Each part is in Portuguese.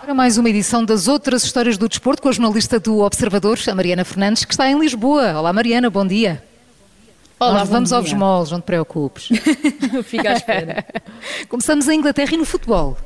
Para mais uma edição das outras histórias do desporto com a jornalista do Observador, a Mariana Fernandes, que está em Lisboa. Olá Mariana, bom dia. Olá, Nós vamos aos moles, não te preocupes. Fica à espera. Começamos em Inglaterra e no futebol.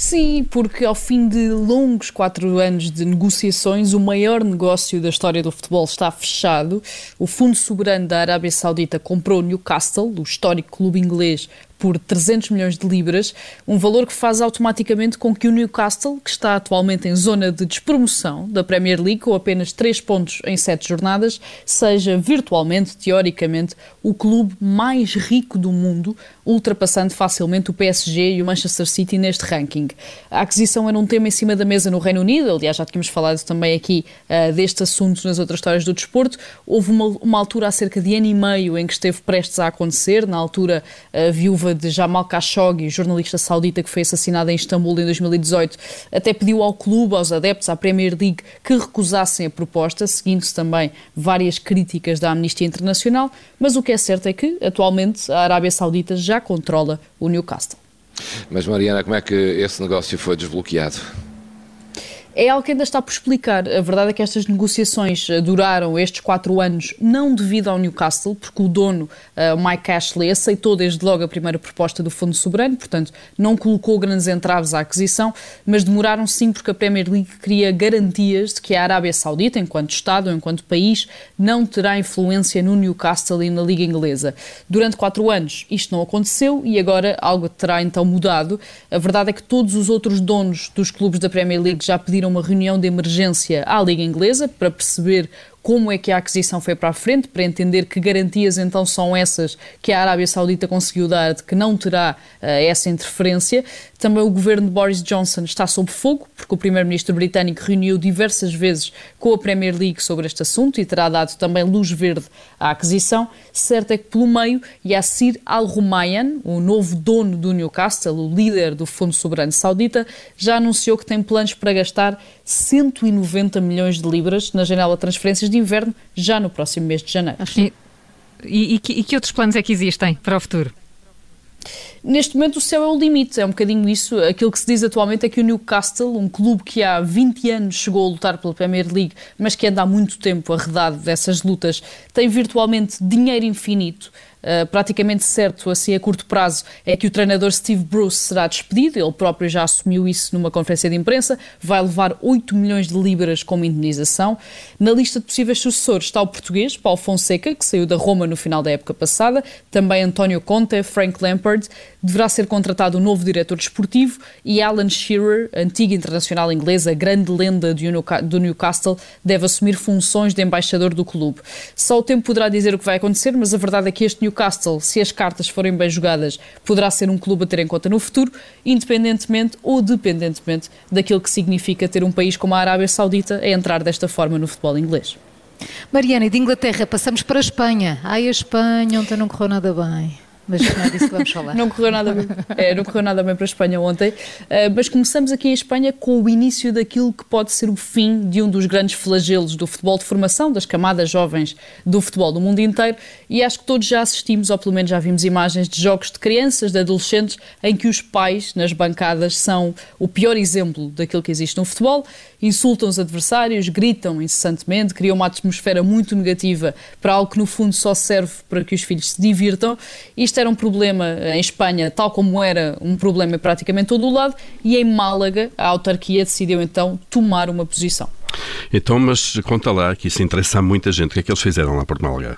Sim, porque ao fim de longos quatro anos de negociações, o maior negócio da história do futebol está fechado. O Fundo Soberano da Arábia Saudita comprou Newcastle, o histórico clube inglês, por 300 milhões de libras, um valor que faz automaticamente com que o Newcastle, que está atualmente em zona de despromoção da Premier League, com apenas 3 pontos em 7 jornadas, seja virtualmente, teoricamente, o clube mais rico do mundo, ultrapassando facilmente o PSG e o Manchester City neste ranking. A aquisição era um tema em cima da mesa no Reino Unido, aliás, já tínhamos falado também aqui uh, deste assunto nas outras histórias do desporto. Houve uma, uma, altura há cerca de ano e meio em que esteve prestes a acontecer, na altura a viúva de Jamal Khashoggi, jornalista saudita que foi assassinado em Istambul em 2018, até pediu ao clube, aos adeptos, à Premier League, que recusassem a proposta, seguindo-se também várias críticas da Amnistia Internacional, mas o que é certo é que, atualmente, a Arábia Saudita já controla o Newcastle. Mas, Mariana, como é que esse negócio foi desbloqueado? É algo que ainda está por explicar. A verdade é que estas negociações eh, duraram estes quatro anos, não devido ao Newcastle, porque o dono, uh, Mike Ashley, aceitou desde logo a primeira proposta do Fundo Soberano, portanto, não colocou grandes entraves à aquisição, mas demoraram sim porque a Premier League queria garantias de que a Arábia Saudita, enquanto Estado enquanto país, não terá influência no Newcastle e na Liga Inglesa. Durante quatro anos isto não aconteceu e agora algo terá então mudado. A verdade é que todos os outros donos dos clubes da Premier League já pediram uma reunião de emergência à Liga Inglesa para perceber como é que a aquisição foi para a frente, para entender que garantias então são essas que a Arábia Saudita conseguiu dar de que não terá uh, essa interferência. Também o governo de Boris Johnson está sob fogo, porque o primeiro-ministro britânico reuniu diversas vezes com a Premier League sobre este assunto e terá dado também luz verde à aquisição. Certo é que pelo meio, Yassir Al-Rumayyan, o novo dono do Newcastle, o líder do Fundo Soberano Saudita, já anunciou que tem planos para gastar 190 milhões de libras na janela de transferências de inverno já no próximo mês de janeiro. E, e, e, que, e que outros planos é que existem para o futuro? Neste momento o céu é o limite, é um bocadinho isso. Aquilo que se diz atualmente é que o Newcastle, um clube que há 20 anos chegou a lutar pela Premier League, mas que anda há muito tempo arredado dessas lutas, tem virtualmente dinheiro infinito uh, praticamente certo, assim a curto prazo, é que o treinador Steve Bruce será despedido. Ele próprio já assumiu isso numa conferência de imprensa. Vai levar 8 milhões de libras como indenização. Na lista de possíveis sucessores está o português, Paulo Fonseca, que saiu da Roma no final da época passada. Também António Conte, Frank Lampard. Deverá ser contratado um novo diretor desportivo e Alan Shearer, antiga internacional inglesa, grande lenda do Newcastle, deve assumir funções de embaixador do clube. Só o tempo poderá dizer o que vai acontecer, mas a verdade é que este Newcastle, se as cartas forem bem jogadas, poderá ser um clube a ter em conta no futuro, independentemente ou dependentemente daquilo que significa ter um país como a Arábia Saudita a entrar desta forma no futebol inglês. Mariana, de Inglaterra passamos para a Espanha. Ai, a Espanha ontem não correu nada bem mas não é disso que vamos falar. não, correu nada bem, é, não correu nada bem para a Espanha ontem, uh, mas começamos aqui em Espanha com o início daquilo que pode ser o fim de um dos grandes flagelos do futebol de formação, das camadas jovens do futebol do mundo inteiro, e acho que todos já assistimos, ou pelo menos já vimos imagens de jogos de crianças, de adolescentes, em que os pais nas bancadas são o pior exemplo daquilo que existe no futebol, insultam os adversários, gritam incessantemente, criam uma atmosfera muito negativa para algo que no fundo só serve para que os filhos se divirtam. Isto era um problema em Espanha, tal como era um problema em praticamente todo o lado, e em Málaga a autarquia decidiu então tomar uma posição. Então, mas conta lá, que isso interessa a muita gente. O que é que eles fizeram lá por Málaga?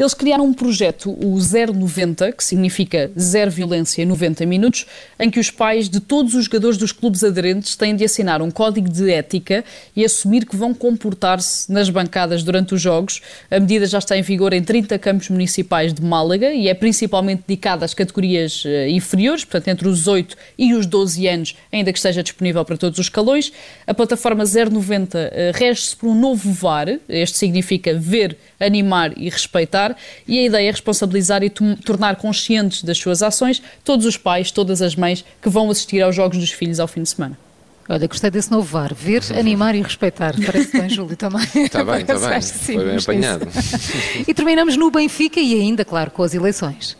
Eles criaram um projeto, o 090, que significa Zero Violência em 90 Minutos, em que os pais de todos os jogadores dos clubes aderentes têm de assinar um código de ética e assumir que vão comportar-se nas bancadas durante os jogos. A medida já está em vigor em 30 campos municipais de Málaga e é principalmente dedicada às categorias uh, inferiores, portanto, entre os 8 e os 12 anos, ainda que esteja disponível para todos os escalões. A plataforma 090 uh, rege-se por um novo VAR, este significa ver, animar e respeitar e a ideia é responsabilizar e tornar conscientes das suas ações todos os pais, todas as mães que vão assistir aos jogos dos filhos ao fim de semana. Olha, gostei desse novo VAR. Ver, animar e respeitar. Parece bem, Júlio, também. Está bem, está bem. Foi bem apanhado. e terminamos no Benfica e ainda, claro, com as eleições.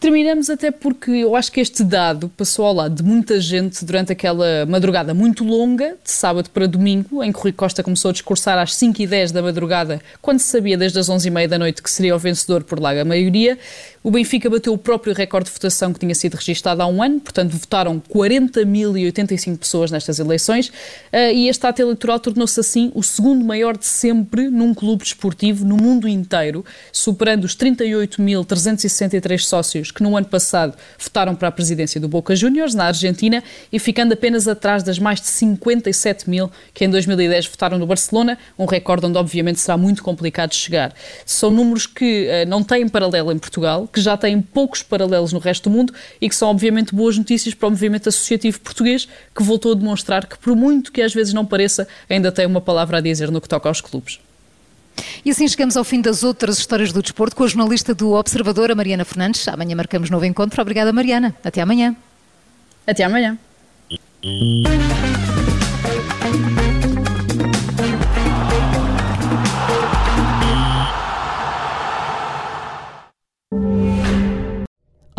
Terminamos até porque eu acho que este dado passou ao lado de muita gente durante aquela madrugada muito longa, de sábado para domingo, em que Rui Costa começou a discursar às 5 e 10 da madrugada, quando se sabia desde as 11 e meia da noite que seria o vencedor por larga maioria. O Benfica bateu o próprio recorde de votação que tinha sido registado há um ano, portanto votaram 40.085 pessoas nestas eleições eh, e este ato eleitoral tornou-se assim o segundo maior de sempre num clube desportivo no mundo inteiro, superando os 38.363 sócios que no ano passado votaram para a presidência do Boca Juniors, na Argentina, e ficando apenas atrás das mais de 57 mil que em 2010 votaram no Barcelona, um recorde onde obviamente será muito complicado chegar. São números que uh, não têm paralelo em Portugal, que já têm poucos paralelos no resto do mundo e que são obviamente boas notícias para o movimento associativo português, que voltou a demonstrar que, por muito que às vezes não pareça, ainda tem uma palavra a dizer no que toca aos clubes. E assim chegamos ao fim das outras histórias do desporto com a jornalista do Observador, a Mariana Fernandes. Amanhã marcamos novo encontro. Obrigada, Mariana. Até amanhã. Até amanhã.